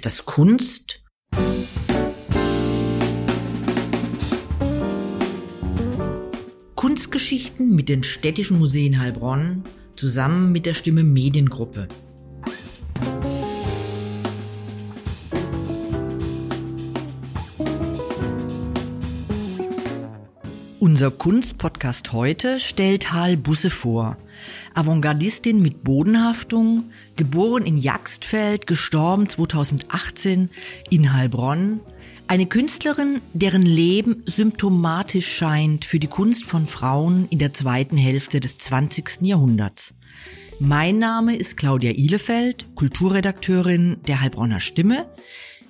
Ist das Kunst? Kunstgeschichten mit den städtischen Museen Heilbronn zusammen mit der Stimme Mediengruppe. Unser Kunstpodcast heute stellt Hal Busse vor. Avantgardistin mit Bodenhaftung, geboren in Jagstfeld, gestorben 2018 in Heilbronn. Eine Künstlerin, deren Leben symptomatisch scheint für die Kunst von Frauen in der zweiten Hälfte des 20. Jahrhunderts. Mein Name ist Claudia Ihlefeld, Kulturredakteurin der Heilbronner Stimme.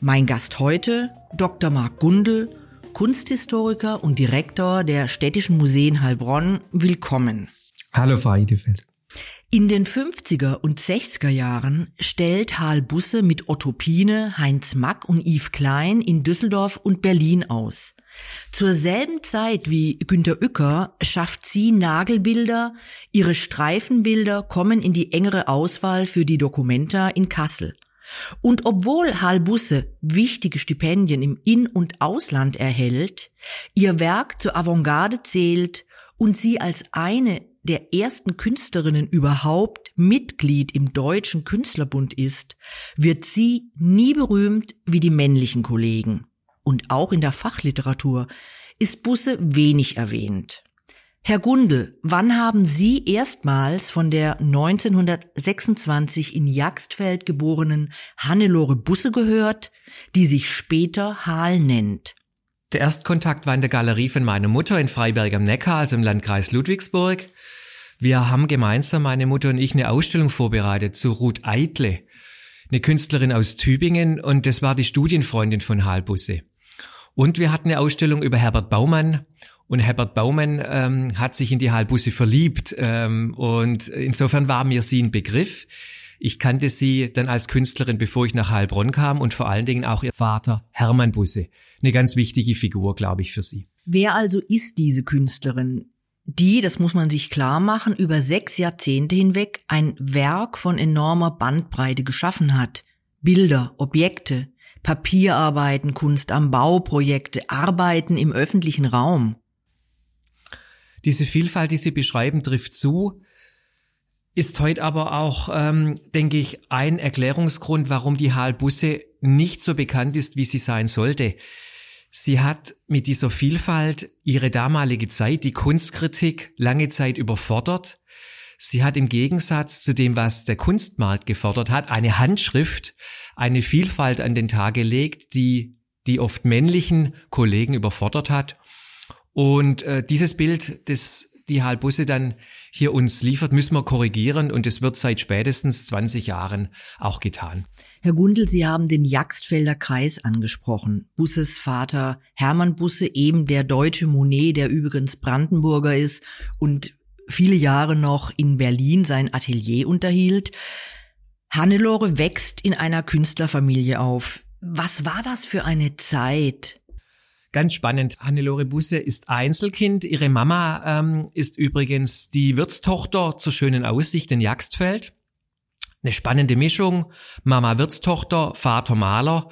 Mein Gast heute, Dr. Marc Gundel, Kunsthistoriker und Direktor der Städtischen Museen Heilbronn, willkommen. Hallo, Frau Idefeld. In den 50er und 60er Jahren stellt Hal Busse mit Otto Pine, Heinz Mack und Yves Klein in Düsseldorf und Berlin aus. Zur selben Zeit wie Günter Uecker schafft sie Nagelbilder, ihre Streifenbilder kommen in die engere Auswahl für die Documenta in Kassel. Und obwohl Hal Busse wichtige Stipendien im In- und Ausland erhält, ihr Werk zur Avantgarde zählt und sie als eine der ersten Künstlerinnen überhaupt Mitglied im Deutschen Künstlerbund ist, wird sie nie berühmt wie die männlichen Kollegen. Und auch in der Fachliteratur ist Busse wenig erwähnt. Herr Gundel, wann haben Sie erstmals von der 1926 in Jagstfeld geborenen Hannelore Busse gehört, die sich später Hal nennt? Der Erstkontakt war in der Galerie von meiner Mutter in Freiberg am Neckar, also im Landkreis Ludwigsburg. Wir haben gemeinsam, meine Mutter und ich, eine Ausstellung vorbereitet zu Ruth Eitle, eine Künstlerin aus Tübingen, und das war die Studienfreundin von Hal Busse. Und wir hatten eine Ausstellung über Herbert Baumann und Herbert Baumann ähm, hat sich in die Halbusse verliebt ähm, und insofern war mir sie ein Begriff. Ich kannte sie dann als Künstlerin, bevor ich nach Heilbronn kam und vor allen Dingen auch ihr Vater Hermann Busse. Eine ganz wichtige Figur, glaube ich, für sie. Wer also ist diese Künstlerin? Die, das muss man sich klar machen, über sechs Jahrzehnte hinweg ein Werk von enormer Bandbreite geschaffen hat. Bilder, Objekte, Papierarbeiten, Kunst am Bau, Projekte, Arbeiten im öffentlichen Raum. Diese Vielfalt, die Sie beschreiben, trifft zu, ist heute aber auch, ähm, denke ich, ein Erklärungsgrund, warum die Halbusse nicht so bekannt ist, wie sie sein sollte. Sie hat mit dieser Vielfalt ihre damalige Zeit, die Kunstkritik, lange Zeit überfordert. Sie hat im Gegensatz zu dem, was der Kunstmarkt gefordert hat, eine Handschrift, eine Vielfalt an den Tag gelegt, die die oft männlichen Kollegen überfordert hat und äh, dieses Bild, das die Halbusse dann hier uns liefert, müssen wir korrigieren und es wird seit spätestens 20 Jahren auch getan. Herr Gundel, Sie haben den Jagstfelder Kreis angesprochen. Busses Vater Hermann Busse, eben der deutsche Monet, der übrigens Brandenburger ist und viele Jahre noch in Berlin sein Atelier unterhielt. Hannelore wächst in einer Künstlerfamilie auf. Was war das für eine Zeit? Ganz spannend. Hannelore Busse ist Einzelkind. Ihre Mama ähm, ist übrigens die Wirtstochter zur schönen Aussicht in Jagstfeld. Eine spannende Mischung. Mama Wirtstochter, Vater Maler,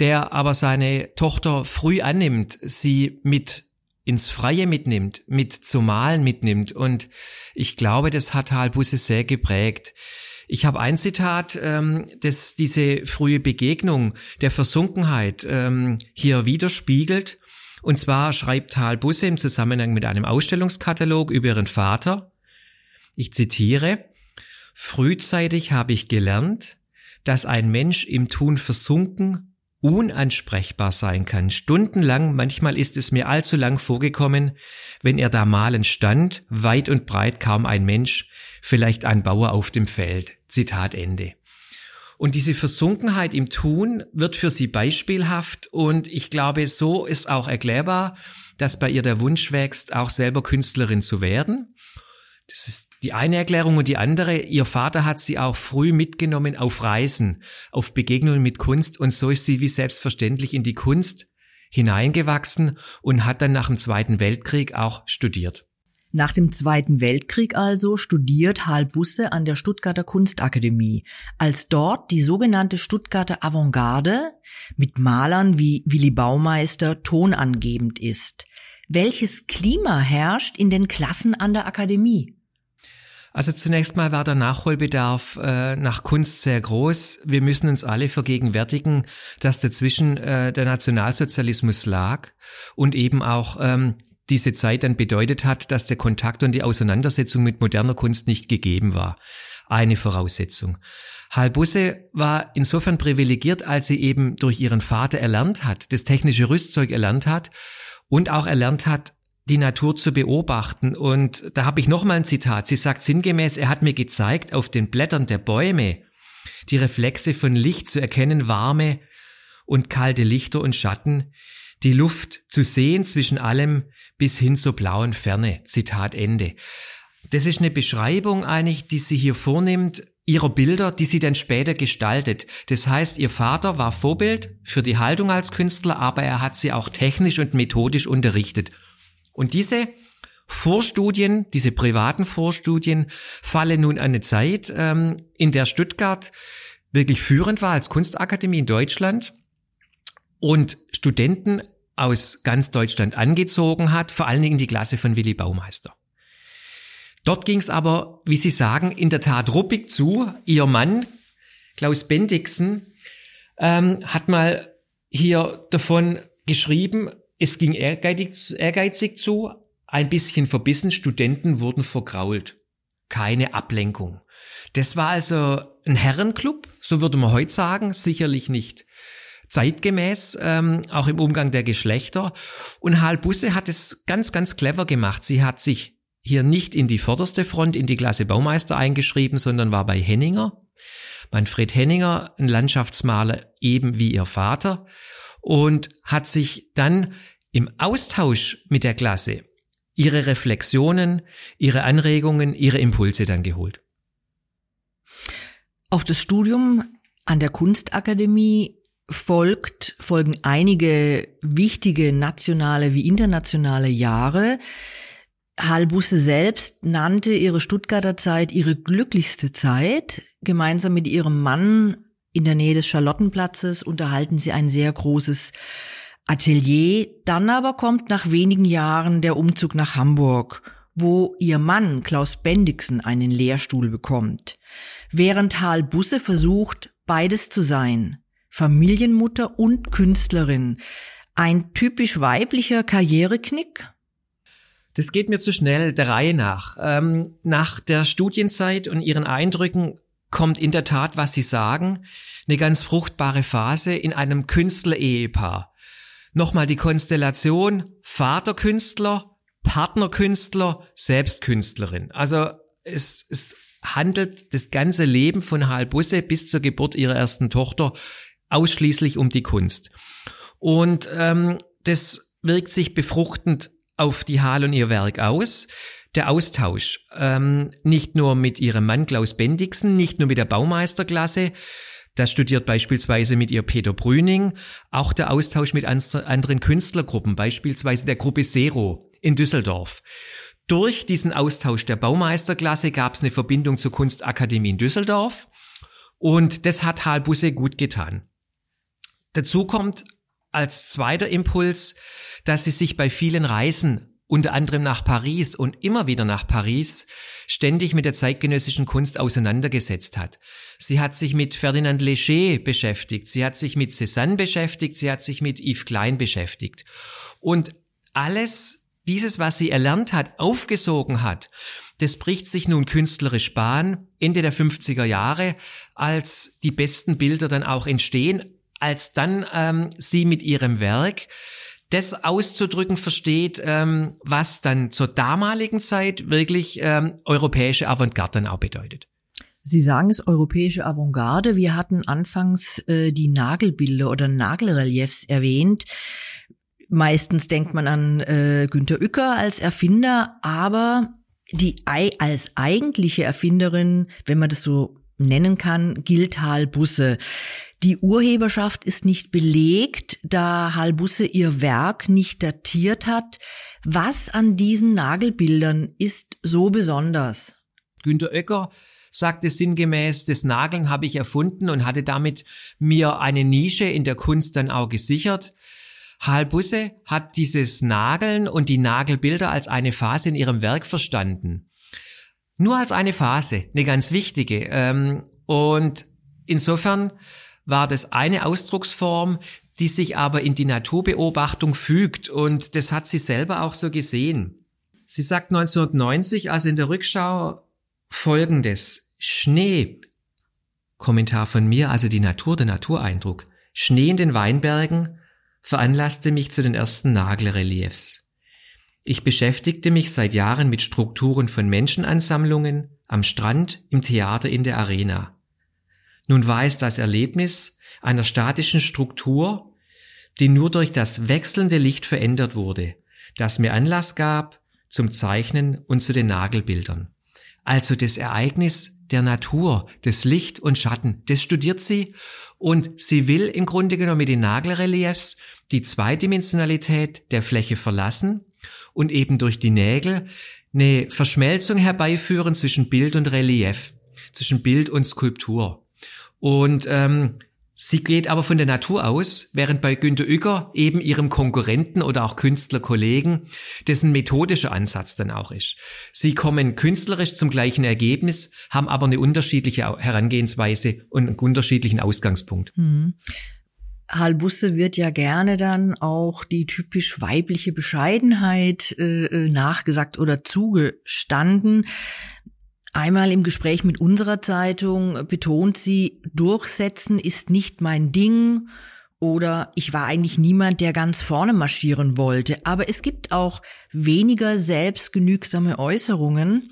der aber seine Tochter früh annimmt, sie mit ins Freie mitnimmt, mit zum Malen mitnimmt. Und ich glaube, das hat Halbusse sehr geprägt. Ich habe ein Zitat, ähm, das diese frühe Begegnung der Versunkenheit ähm, hier widerspiegelt. Und zwar schreibt Tal Busse im Zusammenhang mit einem Ausstellungskatalog über ihren Vater, ich zitiere, Frühzeitig habe ich gelernt, dass ein Mensch im Tun versunken, unansprechbar sein kann. Stundenlang, manchmal ist es mir allzu lang vorgekommen, wenn er da malend stand, weit und breit kaum ein Mensch, vielleicht ein Bauer auf dem Feld. Zitat Ende. Und diese Versunkenheit im Tun wird für sie beispielhaft und ich glaube, so ist auch erklärbar, dass bei ihr der Wunsch wächst, auch selber Künstlerin zu werden. Das ist die eine Erklärung und die andere, ihr Vater hat sie auch früh mitgenommen auf Reisen, auf Begegnungen mit Kunst und so ist sie wie selbstverständlich in die Kunst hineingewachsen und hat dann nach dem Zweiten Weltkrieg auch studiert. Nach dem Zweiten Weltkrieg also studiert Hal Busse an der Stuttgarter Kunstakademie, als dort die sogenannte Stuttgarter Avantgarde mit Malern wie Willi Baumeister tonangebend ist. Welches Klima herrscht in den Klassen an der Akademie? Also zunächst mal war der Nachholbedarf äh, nach Kunst sehr groß. Wir müssen uns alle vergegenwärtigen, dass dazwischen äh, der Nationalsozialismus lag und eben auch ähm, diese Zeit dann bedeutet hat, dass der Kontakt und die Auseinandersetzung mit moderner Kunst nicht gegeben war. Eine Voraussetzung. Halbusse war insofern privilegiert, als sie eben durch ihren Vater erlernt hat, das technische Rüstzeug erlernt hat und auch erlernt hat, die Natur zu beobachten. Und da habe ich nochmal ein Zitat. Sie sagt sinngemäß, er hat mir gezeigt, auf den Blättern der Bäume die Reflexe von Licht zu erkennen, warme und kalte Lichter und Schatten, die Luft zu sehen zwischen allem bis hin zur blauen Ferne. Zitat Ende. Das ist eine Beschreibung eigentlich, die sie hier vornimmt, ihrer Bilder, die sie dann später gestaltet. Das heißt, ihr Vater war Vorbild für die Haltung als Künstler, aber er hat sie auch technisch und methodisch unterrichtet. Und diese Vorstudien, diese privaten Vorstudien fallen nun eine Zeit, ähm, in der Stuttgart wirklich führend war als Kunstakademie in Deutschland und Studenten aus ganz Deutschland angezogen hat, vor allen Dingen die Klasse von Willy Baumeister. Dort ging es aber, wie Sie sagen, in der Tat ruppig zu. Ihr Mann, Klaus Bendixen, ähm, hat mal hier davon geschrieben, es ging ehrgeizig, ehrgeizig zu, ein bisschen verbissen, Studenten wurden vergrault. Keine Ablenkung. Das war also ein Herrenclub, so würde man heute sagen, sicherlich nicht zeitgemäß, ähm, auch im Umgang der Geschlechter. Und Hal Busse hat es ganz, ganz clever gemacht. Sie hat sich hier nicht in die vorderste Front, in die Klasse Baumeister eingeschrieben, sondern war bei Henninger. Manfred Henninger, ein Landschaftsmaler eben wie ihr Vater und hat sich dann im Austausch mit der Klasse ihre Reflexionen, ihre Anregungen, ihre Impulse dann geholt. Auf das Studium an der Kunstakademie folgt, folgen einige wichtige nationale wie internationale Jahre. Halbusse selbst nannte ihre Stuttgarter Zeit ihre glücklichste Zeit. Gemeinsam mit ihrem Mann in der Nähe des Charlottenplatzes unterhalten sie ein sehr großes Atelier. Dann aber kommt nach wenigen Jahren der Umzug nach Hamburg, wo ihr Mann Klaus Bendixen einen Lehrstuhl bekommt. Während Hal Busse versucht, beides zu sein. Familienmutter und Künstlerin. Ein typisch weiblicher Karriereknick? Das geht mir zu schnell der Reihe nach. Ähm, nach der Studienzeit und ihren Eindrücken kommt in der Tat, was Sie sagen, eine ganz fruchtbare Phase in einem Künstler-Ehepaar. Nochmal die Konstellation Vaterkünstler, Partnerkünstler, Selbstkünstlerin. Also es, es handelt das ganze Leben von Hal Busse bis zur Geburt ihrer ersten Tochter ausschließlich um die Kunst. Und ähm, das wirkt sich befruchtend auf die Hal und ihr Werk aus der Austausch. Ähm, nicht nur mit ihrem Mann Klaus Bendixen, nicht nur mit der Baumeisterklasse, das studiert beispielsweise mit ihr Peter Brüning, auch der Austausch mit anderen Künstlergruppen, beispielsweise der Gruppe Zero in Düsseldorf. Durch diesen Austausch der Baumeisterklasse gab es eine Verbindung zur Kunstakademie in Düsseldorf und das hat Halbusse gut getan. Dazu kommt als zweiter Impuls, dass sie sich bei vielen Reisen unter anderem nach Paris und immer wieder nach Paris, ständig mit der zeitgenössischen Kunst auseinandergesetzt hat. Sie hat sich mit Ferdinand Léger beschäftigt, sie hat sich mit Cézanne beschäftigt, sie hat sich mit Yves Klein beschäftigt. Und alles dieses, was sie erlernt hat, aufgesogen hat, das bricht sich nun künstlerisch Bahn Ende der 50er Jahre, als die besten Bilder dann auch entstehen, als dann ähm, sie mit ihrem Werk das auszudrücken versteht, ähm, was dann zur damaligen Zeit wirklich ähm, europäische Avantgarde dann auch bedeutet. Sie sagen es europäische Avantgarde. Wir hatten anfangs äh, die Nagelbilder oder Nagelreliefs erwähnt. Meistens denkt man an äh, Günter Uecker als Erfinder, aber die als eigentliche Erfinderin, wenn man das so nennen kann, gilt Hal Busse. Die Urheberschaft ist nicht belegt, da Halbusse ihr Werk nicht datiert hat. Was an diesen Nagelbildern ist so besonders? Günter Oecker sagte sinngemäß, das Nageln habe ich erfunden und hatte damit mir eine Nische in der Kunst dann auch gesichert. Halbusse hat dieses Nageln und die Nagelbilder als eine Phase in ihrem Werk verstanden. Nur als eine Phase, eine ganz wichtige. Ähm, und insofern war das eine Ausdrucksform, die sich aber in die Naturbeobachtung fügt und das hat sie selber auch so gesehen. Sie sagt 1990, also in der Rückschau, folgendes. Schnee, Kommentar von mir, also die Natur, der Natureindruck. Schnee in den Weinbergen veranlasste mich zu den ersten Nagelreliefs. Ich beschäftigte mich seit Jahren mit Strukturen von Menschenansammlungen, am Strand, im Theater, in der Arena. Nun war es das Erlebnis einer statischen Struktur, die nur durch das wechselnde Licht verändert wurde, das mir Anlass gab zum Zeichnen und zu den Nagelbildern. Also das Ereignis der Natur, das Licht und Schatten, das studiert sie und sie will im Grunde genommen mit den Nagelreliefs die Zweidimensionalität der Fläche verlassen und eben durch die Nägel eine Verschmelzung herbeiführen zwischen Bild und Relief, zwischen Bild und Skulptur. Und ähm, sie geht aber von der Natur aus, während bei Günter Uecker eben ihrem Konkurrenten oder auch Künstlerkollegen dessen methodischer Ansatz dann auch ist. Sie kommen künstlerisch zum gleichen Ergebnis, haben aber eine unterschiedliche Herangehensweise und einen unterschiedlichen Ausgangspunkt. Mhm. Halbusse wird ja gerne dann auch die typisch weibliche Bescheidenheit äh, äh nachgesagt oder zugestanden. Einmal im Gespräch mit unserer Zeitung betont sie, durchsetzen ist nicht mein Ding oder ich war eigentlich niemand, der ganz vorne marschieren wollte. Aber es gibt auch weniger selbstgenügsame Äußerungen,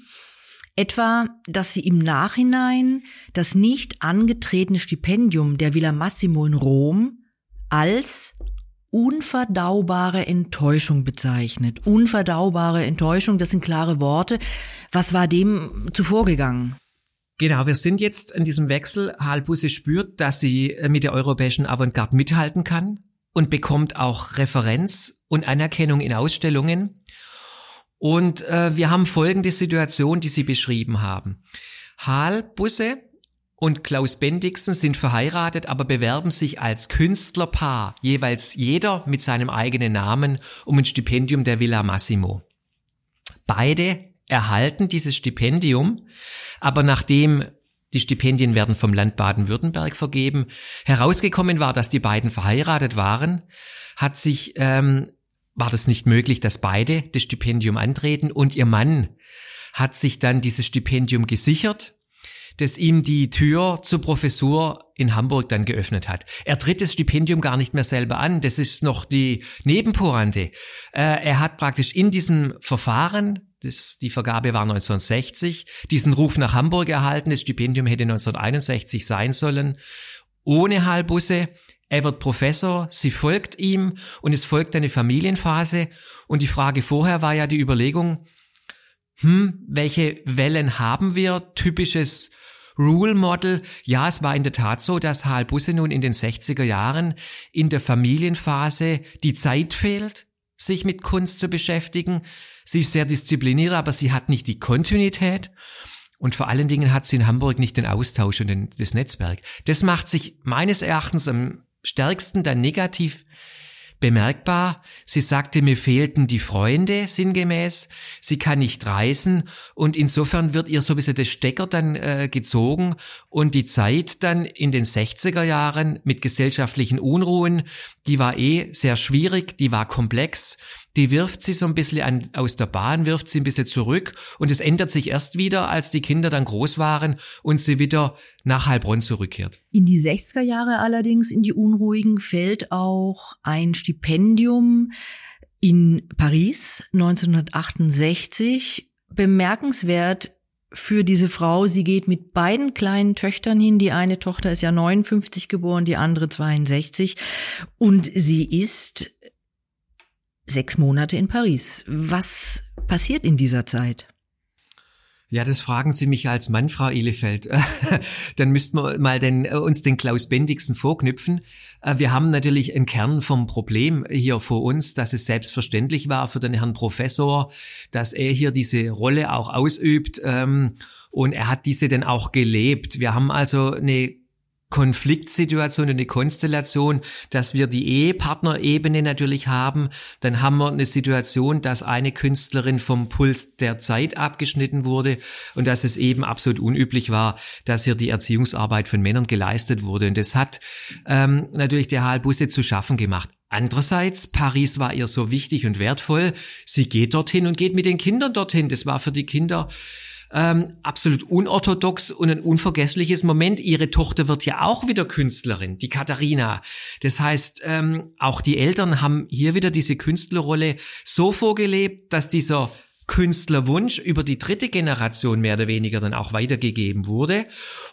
etwa, dass sie im Nachhinein das nicht angetretene Stipendium der Villa Massimo in Rom als unverdaubare Enttäuschung bezeichnet. Unverdaubare Enttäuschung, das sind klare Worte. Was war dem zuvor gegangen? Genau, wir sind jetzt in diesem Wechsel. Halbusse spürt, dass sie mit der europäischen Avantgarde mithalten kann und bekommt auch Referenz und Anerkennung in Ausstellungen. Und äh, wir haben folgende Situation, die Sie beschrieben haben. Halbusse und Klaus Bendixen sind verheiratet, aber bewerben sich als Künstlerpaar, jeweils jeder mit seinem eigenen Namen, um ein Stipendium der Villa Massimo. Beide erhalten dieses Stipendium, aber nachdem die Stipendien werden vom Land Baden-Württemberg vergeben, herausgekommen war, dass die beiden verheiratet waren, hat sich ähm, war das nicht möglich, dass beide das Stipendium antreten und ihr Mann hat sich dann dieses Stipendium gesichert das ihm die Tür zur Professur in Hamburg dann geöffnet hat. Er tritt das Stipendium gar nicht mehr selber an, das ist noch die Nebenpointe. Äh, er hat praktisch in diesem Verfahren, das, die Vergabe war 1960, diesen Ruf nach Hamburg erhalten, das Stipendium hätte 1961 sein sollen, ohne Halbusse. Er wird Professor, sie folgt ihm und es folgt eine Familienphase und die Frage vorher war ja die Überlegung, hm, welche Wellen haben wir? Typisches Rule Model. Ja, es war in der Tat so, dass Hal Busse nun in den 60er Jahren in der Familienphase die Zeit fehlt, sich mit Kunst zu beschäftigen. Sie ist sehr diszipliniert, aber sie hat nicht die Kontinuität. Und vor allen Dingen hat sie in Hamburg nicht den Austausch und den, das Netzwerk. Das macht sich meines Erachtens am stärksten dann negativ bemerkbar. Sie sagte, mir fehlten die Freunde sinngemäß. Sie kann nicht reisen und insofern wird ihr so ein bisschen der Stecker dann äh, gezogen und die Zeit dann in den 60er Jahren mit gesellschaftlichen Unruhen, die war eh sehr schwierig, die war komplex die wirft sie so ein bisschen an, aus der Bahn, wirft sie ein bisschen zurück und es ändert sich erst wieder, als die Kinder dann groß waren und sie wieder nach Heilbronn zurückkehrt. In die 60er Jahre allerdings, in die Unruhigen, fällt auch ein Stipendium in Paris 1968. Bemerkenswert für diese Frau. Sie geht mit beiden kleinen Töchtern hin. Die eine Tochter ist ja 59 geboren, die andere 62. Und sie ist sechs Monate in Paris. Was passiert in dieser Zeit? Ja, das fragen Sie mich als Mann, Frau Elefeld. Dann müssten wir mal den, äh, uns den Klaus Bendixen vorknüpfen. Äh, wir haben natürlich einen Kern vom Problem hier vor uns, dass es selbstverständlich war für den Herrn Professor, dass er hier diese Rolle auch ausübt ähm, und er hat diese dann auch gelebt. Wir haben also eine Konfliktsituation, eine Konstellation, dass wir die Ehepartnerebene natürlich haben. Dann haben wir eine Situation, dass eine Künstlerin vom Puls der Zeit abgeschnitten wurde und dass es eben absolut unüblich war, dass hier die Erziehungsarbeit von Männern geleistet wurde. Und das hat ähm, natürlich der Halbusse zu schaffen gemacht. Andererseits, Paris war ihr so wichtig und wertvoll. Sie geht dorthin und geht mit den Kindern dorthin. Das war für die Kinder ähm, absolut unorthodox und ein unvergessliches Moment. Ihre Tochter wird ja auch wieder Künstlerin, die Katharina. Das heißt, ähm, auch die Eltern haben hier wieder diese Künstlerrolle so vorgelebt, dass dieser Künstlerwunsch über die dritte Generation mehr oder weniger dann auch weitergegeben wurde.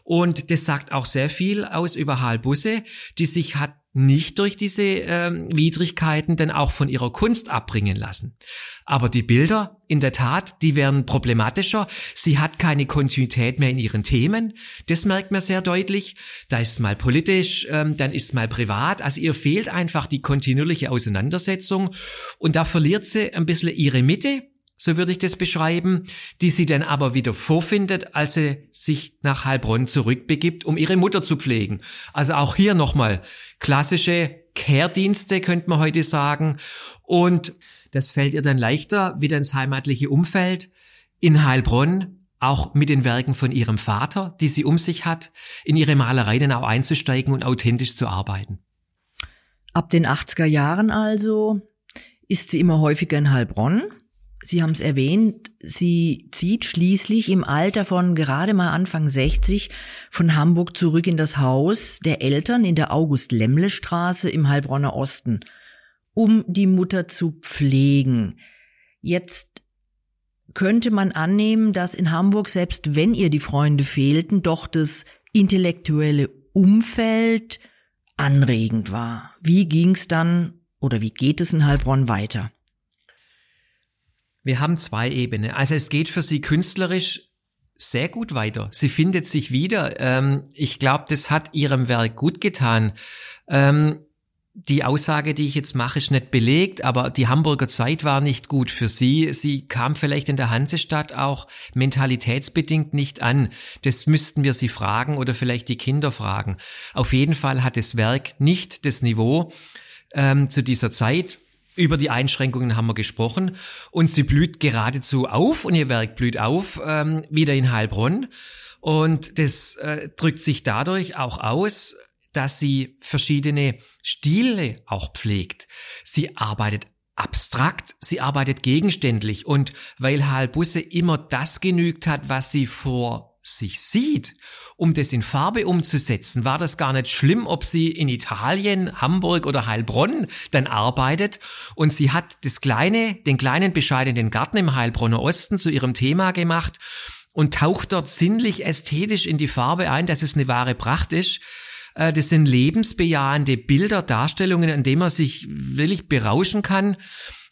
Und das sagt auch sehr viel aus über Halbusse, die sich hat nicht durch diese ähm, Widrigkeiten denn auch von ihrer Kunst abbringen lassen. Aber die Bilder, in der Tat, die werden problematischer. Sie hat keine Kontinuität mehr in ihren Themen. Das merkt man sehr deutlich. Da ist mal politisch, ähm, dann ist mal privat. Also ihr fehlt einfach die kontinuierliche Auseinandersetzung. Und da verliert sie ein bisschen ihre Mitte so würde ich das beschreiben, die sie dann aber wieder vorfindet, als sie sich nach Heilbronn zurückbegibt, um ihre Mutter zu pflegen. Also auch hier nochmal klassische Kehrdienste, könnte man heute sagen. Und das fällt ihr dann leichter, wieder ins heimatliche Umfeld, in Heilbronn, auch mit den Werken von ihrem Vater, die sie um sich hat, in ihre Malerei dann auch einzusteigen und authentisch zu arbeiten. Ab den 80er Jahren also ist sie immer häufiger in Heilbronn Sie haben es erwähnt, sie zieht schließlich im Alter von gerade mal Anfang 60 von Hamburg zurück in das Haus der Eltern in der August-Lemmle-Straße im Heilbronner Osten, um die Mutter zu pflegen. Jetzt könnte man annehmen, dass in Hamburg, selbst wenn ihr die Freunde fehlten, doch das intellektuelle Umfeld anregend war. Wie ging's dann oder wie geht es in Heilbronn weiter? Wir haben zwei Ebenen. Also es geht für sie künstlerisch sehr gut weiter. Sie findet sich wieder. Ähm, ich glaube, das hat ihrem Werk gut getan. Ähm, die Aussage, die ich jetzt mache, ist nicht belegt, aber die Hamburger Zeit war nicht gut für sie. Sie kam vielleicht in der Hansestadt auch mentalitätsbedingt nicht an. Das müssten wir sie fragen oder vielleicht die Kinder fragen. Auf jeden Fall hat das Werk nicht das Niveau ähm, zu dieser Zeit über die Einschränkungen haben wir gesprochen. Und sie blüht geradezu auf und ihr Werk blüht auf ähm, wieder in Heilbronn. Und das äh, drückt sich dadurch auch aus, dass sie verschiedene Stile auch pflegt. Sie arbeitet abstrakt, sie arbeitet gegenständlich. Und weil Halbusse immer das genügt hat, was sie vor sich sieht, um das in Farbe umzusetzen, war das gar nicht schlimm, ob sie in Italien, Hamburg oder Heilbronn dann arbeitet. Und sie hat das kleine, den kleinen bescheidenen Garten im Heilbronner Osten zu ihrem Thema gemacht und taucht dort sinnlich ästhetisch in die Farbe ein, dass es eine wahre Pracht ist. Äh, das sind lebensbejahende Bilder, Darstellungen, an denen man sich wirklich berauschen kann.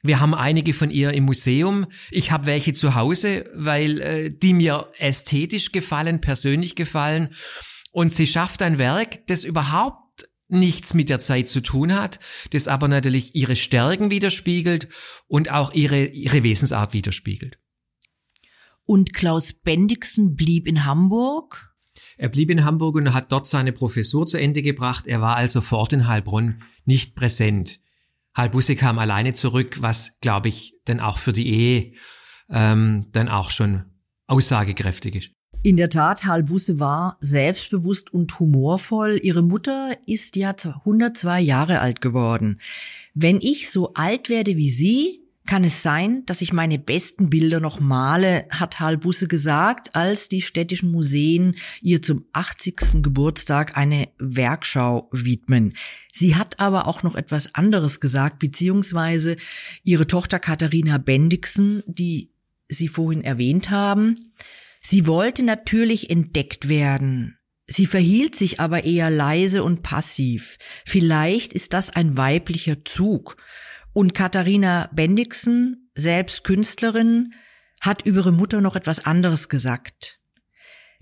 Wir haben einige von ihr im Museum. Ich habe welche zu Hause, weil äh, die mir ästhetisch gefallen, persönlich gefallen. Und sie schafft ein Werk, das überhaupt nichts mit der Zeit zu tun hat, das aber natürlich ihre Stärken widerspiegelt und auch ihre, ihre Wesensart widerspiegelt. Und Klaus Bendixen blieb in Hamburg? Er blieb in Hamburg und hat dort seine Professur zu Ende gebracht. Er war also fort in Heilbronn nicht präsent. Halbusse kam alleine zurück, was, glaube ich, dann auch für die Ehe ähm, dann auch schon aussagekräftig ist. In der Tat, Halbusse war selbstbewusst und humorvoll. Ihre Mutter ist ja 102 Jahre alt geworden. Wenn ich so alt werde wie sie, kann es sein, dass ich meine besten Bilder noch male, hat Halbusse gesagt, als die städtischen Museen ihr zum 80. Geburtstag eine Werkschau widmen. Sie hat aber auch noch etwas anderes gesagt, beziehungsweise ihre Tochter Katharina Bendixen, die Sie vorhin erwähnt haben. Sie wollte natürlich entdeckt werden. Sie verhielt sich aber eher leise und passiv. Vielleicht ist das ein weiblicher Zug. Und Katharina Bendixen, selbst Künstlerin, hat über ihre Mutter noch etwas anderes gesagt.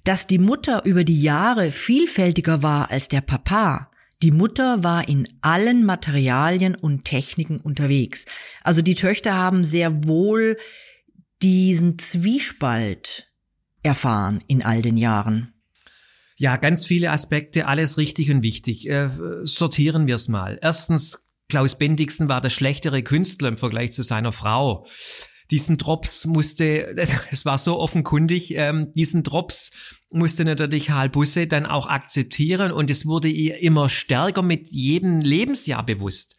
Dass die Mutter über die Jahre vielfältiger war als der Papa, die Mutter war in allen Materialien und Techniken unterwegs. Also die Töchter haben sehr wohl diesen Zwiespalt erfahren in all den Jahren. Ja, ganz viele Aspekte, alles richtig und wichtig. Äh, sortieren wir es mal. Erstens, Klaus Bendixen war der schlechtere Künstler im Vergleich zu seiner Frau diesen Drops musste, es war so offenkundig, ähm, diesen Drops musste natürlich Halbusse dann auch akzeptieren und es wurde ihr immer stärker mit jedem Lebensjahr bewusst.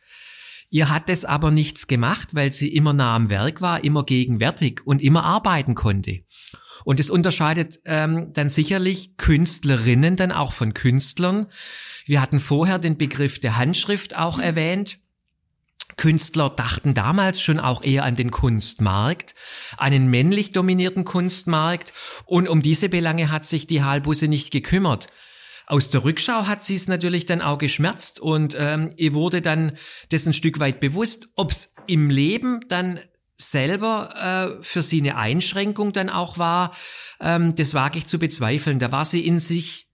Ihr hat es aber nichts gemacht, weil sie immer nah am Werk war, immer gegenwärtig und immer arbeiten konnte. Und es unterscheidet ähm, dann sicherlich Künstlerinnen dann auch von Künstlern. Wir hatten vorher den Begriff der Handschrift auch erwähnt. Künstler dachten damals schon auch eher an den Kunstmarkt, einen männlich dominierten Kunstmarkt und um diese Belange hat sich die Halbusse nicht gekümmert. Aus der Rückschau hat sie es natürlich dann auch geschmerzt und ähm, ihr wurde dann das ein Stück weit bewusst, ob es im Leben dann selber äh, für sie eine Einschränkung dann auch war, ähm, das wage ich zu bezweifeln. Da war sie in sich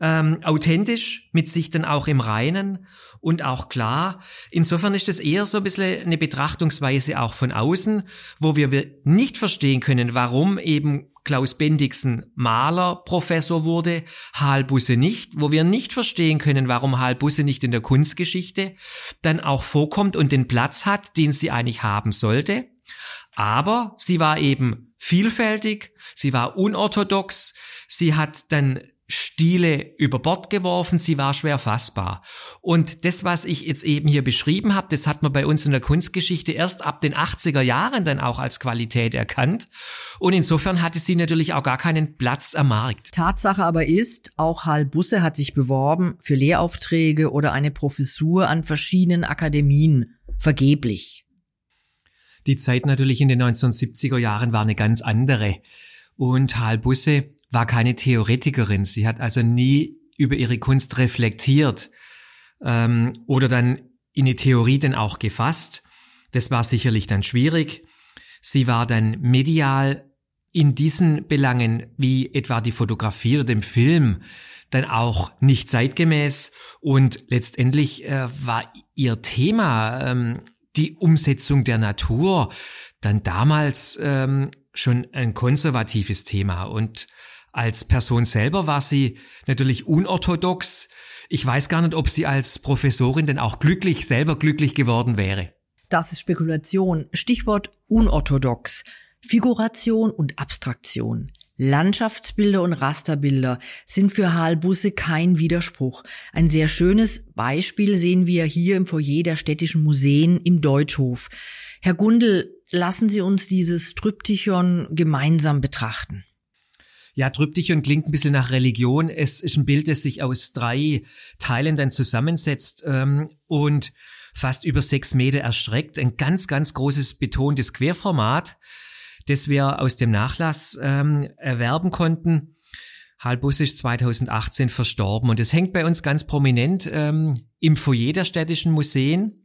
ähm, authentisch, mit sich dann auch im Reinen und auch klar. Insofern ist es eher so ein bisschen eine Betrachtungsweise auch von außen, wo wir nicht verstehen können, warum eben Klaus Bendixen Maler Professor wurde, Halbusse nicht, wo wir nicht verstehen können, warum Halbusse nicht in der Kunstgeschichte dann auch vorkommt und den Platz hat, den sie eigentlich haben sollte. Aber sie war eben vielfältig, sie war unorthodox, sie hat dann Stile über Bord geworfen, sie war schwer fassbar. Und das, was ich jetzt eben hier beschrieben habe, das hat man bei uns in der Kunstgeschichte erst ab den 80er Jahren dann auch als Qualität erkannt. Und insofern hatte sie natürlich auch gar keinen Platz am Markt. Tatsache aber ist, auch Hal Busse hat sich beworben für Lehraufträge oder eine Professur an verschiedenen Akademien. Vergeblich. Die Zeit natürlich in den 1970er Jahren war eine ganz andere. Und Hal Busse war keine Theoretikerin. Sie hat also nie über ihre Kunst reflektiert ähm, oder dann in eine Theorie dann auch gefasst. Das war sicherlich dann schwierig. Sie war dann medial in diesen Belangen wie etwa die Fotografie oder dem Film dann auch nicht zeitgemäß und letztendlich äh, war ihr Thema ähm, die Umsetzung der Natur dann damals ähm, schon ein konservatives Thema und als Person selber war sie natürlich unorthodox. Ich weiß gar nicht, ob sie als Professorin denn auch glücklich, selber glücklich geworden wäre. Das ist Spekulation. Stichwort unorthodox. Figuration und Abstraktion. Landschaftsbilder und Rasterbilder sind für Halbusse kein Widerspruch. Ein sehr schönes Beispiel sehen wir hier im Foyer der städtischen Museen im Deutschhof. Herr Gundel, lassen Sie uns dieses Tryptychon gemeinsam betrachten. Ja, Tryptychon klingt ein bisschen nach Religion. Es ist ein Bild, das sich aus drei Teilen dann zusammensetzt ähm, und fast über sechs Meter erstreckt. Ein ganz, ganz großes betontes Querformat, das wir aus dem Nachlass ähm, erwerben konnten. Halbus ist 2018 verstorben und es hängt bei uns ganz prominent ähm, im Foyer der städtischen Museen.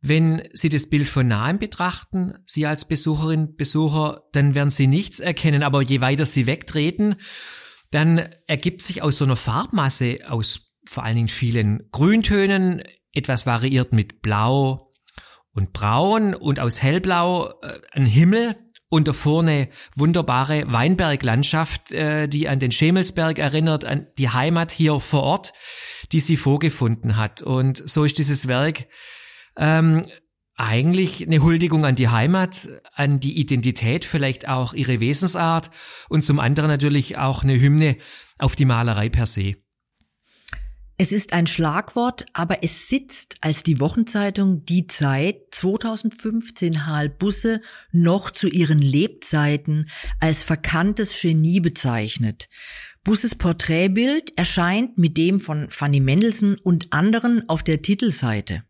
Wenn Sie das Bild von nahem betrachten, Sie als Besucherin, Besucher, dann werden Sie nichts erkennen, aber je weiter Sie wegtreten, dann ergibt sich aus so einer Farbmasse, aus vor allen Dingen vielen Grüntönen, etwas variiert mit Blau und Braun und aus Hellblau äh, ein Himmel und davor eine wunderbare Weinberglandschaft, äh, die an den Schemelsberg erinnert, an die Heimat hier vor Ort, die sie vorgefunden hat. Und so ist dieses Werk ähm, eigentlich eine Huldigung an die Heimat, an die Identität, vielleicht auch ihre Wesensart und zum anderen natürlich auch eine Hymne auf die Malerei per se. Es ist ein Schlagwort, aber es sitzt, als die Wochenzeitung Die Zeit 2015 Hal Busse noch zu ihren Lebzeiten als verkanntes Genie bezeichnet. Busses Porträtbild erscheint mit dem von Fanny Mendelssohn und anderen auf der Titelseite.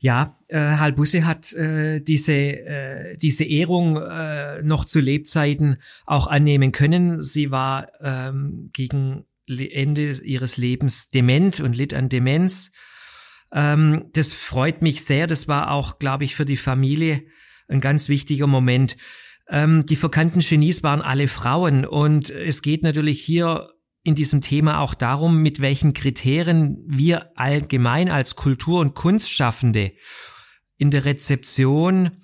Ja, äh, Hal Busse hat äh, diese, äh, diese Ehrung äh, noch zu Lebzeiten auch annehmen können. Sie war ähm, gegen Ende ihres Lebens dement und litt an Demenz. Ähm, das freut mich sehr. Das war auch, glaube ich, für die Familie ein ganz wichtiger Moment. Ähm, die verkannten Genies waren alle Frauen und es geht natürlich hier in diesem Thema auch darum, mit welchen Kriterien wir allgemein als Kultur- und Kunstschaffende in der Rezeption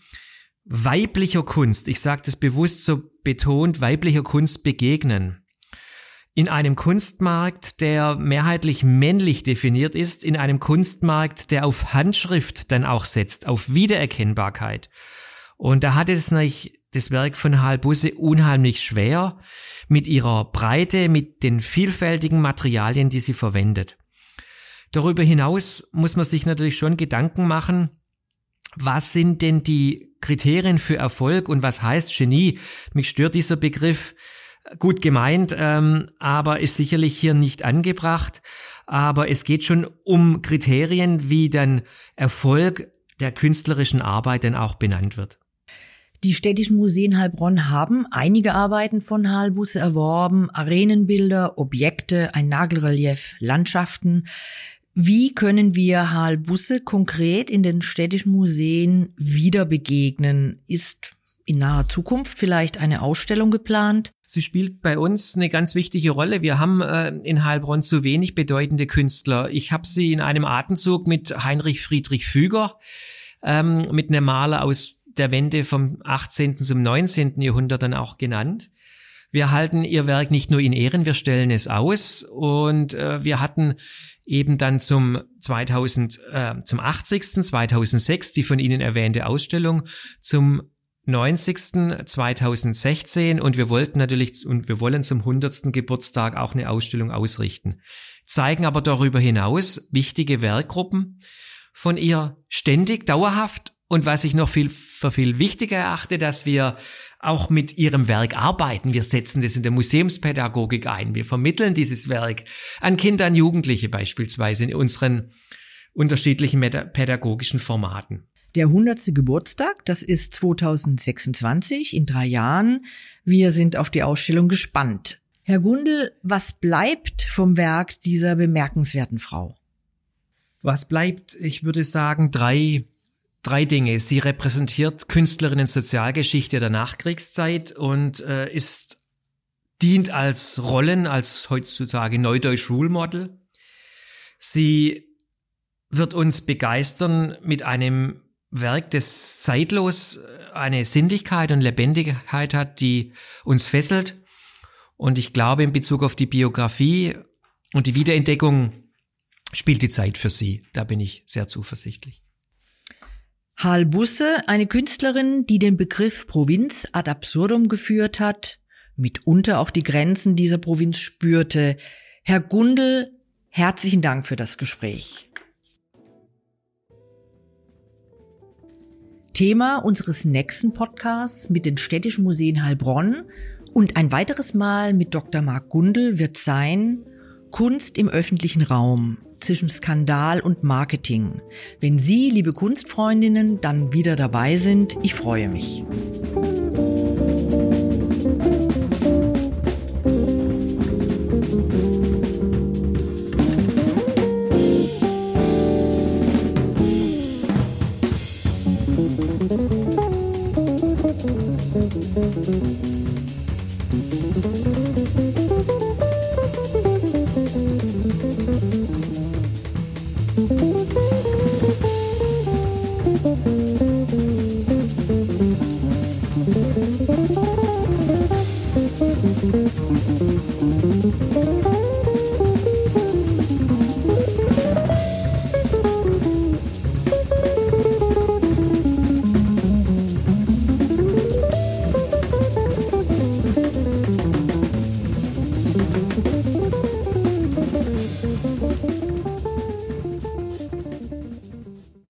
weiblicher Kunst, ich sage das bewusst so betont, weiblicher Kunst begegnen. In einem Kunstmarkt, der mehrheitlich männlich definiert ist, in einem Kunstmarkt, der auf Handschrift dann auch setzt, auf Wiedererkennbarkeit. Und da hat es nicht das Werk von Halbusse unheimlich schwer mit ihrer Breite, mit den vielfältigen Materialien, die sie verwendet. Darüber hinaus muss man sich natürlich schon Gedanken machen, was sind denn die Kriterien für Erfolg und was heißt Genie? Mich stört dieser Begriff gut gemeint, ähm, aber ist sicherlich hier nicht angebracht. Aber es geht schon um Kriterien, wie dann Erfolg der künstlerischen Arbeit dann auch benannt wird. Die städtischen Museen Heilbronn haben einige Arbeiten von Halbusse erworben, Arenenbilder, Objekte, ein Nagelrelief, Landschaften. Wie können wir Halbusse konkret in den städtischen Museen wieder begegnen? Ist in naher Zukunft vielleicht eine Ausstellung geplant? Sie spielt bei uns eine ganz wichtige Rolle. Wir haben äh, in Heilbronn zu wenig bedeutende Künstler. Ich habe sie in einem Atemzug mit Heinrich Friedrich Füger, ähm, mit einem Maler aus der Wende vom 18. zum 19. Jahrhundert dann auch genannt. Wir halten ihr Werk nicht nur in Ehren, wir stellen es aus und äh, wir hatten eben dann zum 2000 äh, zum 80. 2006 die von Ihnen erwähnte Ausstellung zum 90. 2016 und wir wollten natürlich und wir wollen zum 100. Geburtstag auch eine Ausstellung ausrichten. Zeigen aber darüber hinaus wichtige Werkgruppen von ihr ständig, dauerhaft und was ich noch viel, für viel wichtiger erachte, dass wir auch mit ihrem Werk arbeiten. Wir setzen das in der Museumspädagogik ein. Wir vermitteln dieses Werk an Kinder, an Jugendliche beispielsweise in unseren unterschiedlichen pädagogischen Formaten. Der 100. Geburtstag, das ist 2026, in drei Jahren. Wir sind auf die Ausstellung gespannt. Herr Gundel, was bleibt vom Werk dieser bemerkenswerten Frau? Was bleibt? Ich würde sagen, drei drei Dinge. Sie repräsentiert Künstlerinnen Sozialgeschichte der Nachkriegszeit und äh, ist dient als Rollen, als heutzutage Neudeutsch Rule Model. Sie wird uns begeistern mit einem Werk, das zeitlos eine Sinnlichkeit und Lebendigkeit hat, die uns fesselt. Und ich glaube, in Bezug auf die Biografie und die Wiederentdeckung spielt die Zeit für sie. Da bin ich sehr zuversichtlich. Hal Busse, eine Künstlerin, die den Begriff Provinz ad absurdum geführt hat, mitunter auch die Grenzen dieser Provinz spürte. Herr Gundel, herzlichen Dank für das Gespräch. Thema unseres nächsten Podcasts mit den städtischen Museen Heilbronn und ein weiteres Mal mit Dr. Marc Gundel wird sein Kunst im öffentlichen Raum zwischen Skandal und Marketing. Wenn Sie, liebe Kunstfreundinnen, dann wieder dabei sind, ich freue mich.